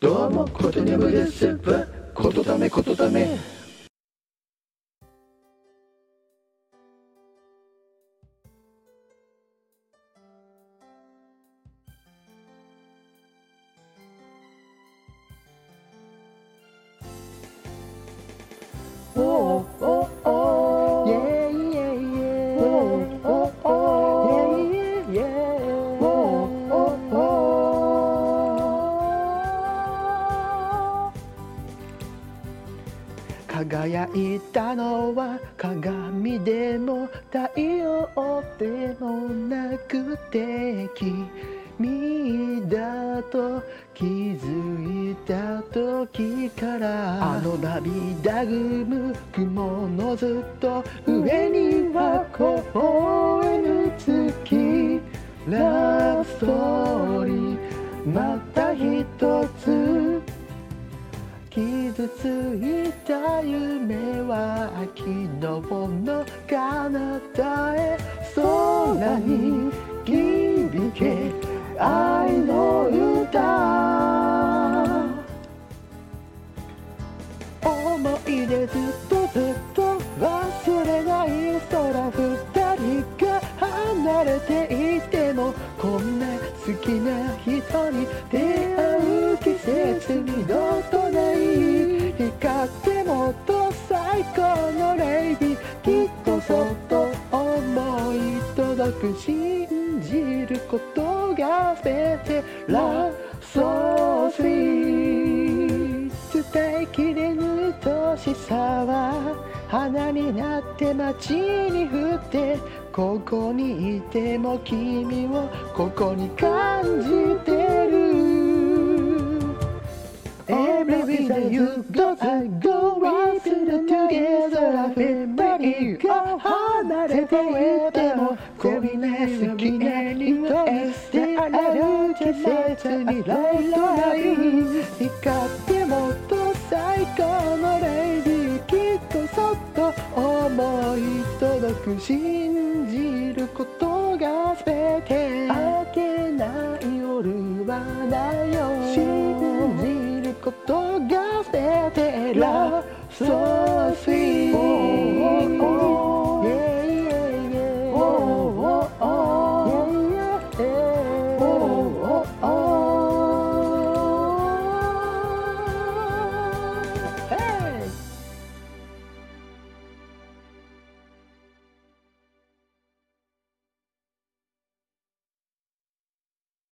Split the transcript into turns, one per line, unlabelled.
どうもことにゃむですことためことため。輝いたのは鏡でも太陽でもなくて君だと気づいた時からあの涙ぐむ雲のずっと上には微笑む月ラストーリーまた傷ついた夢は昨日の彼方へ空に響け愛の歌。思い出ずっとずっと忘れない空二人が離れていてもこんな好きな人信じることが全て Love so sweet 伝えきれぬ愛しさは花になって街に降ってここにい。ても君をここに感じて Every day you go I go right to the together. Everybody が離れていてもこびな好きな人へ出会える季節にライトがいい光ってもっと最高のレイディーきっとそっと思い届く信信じ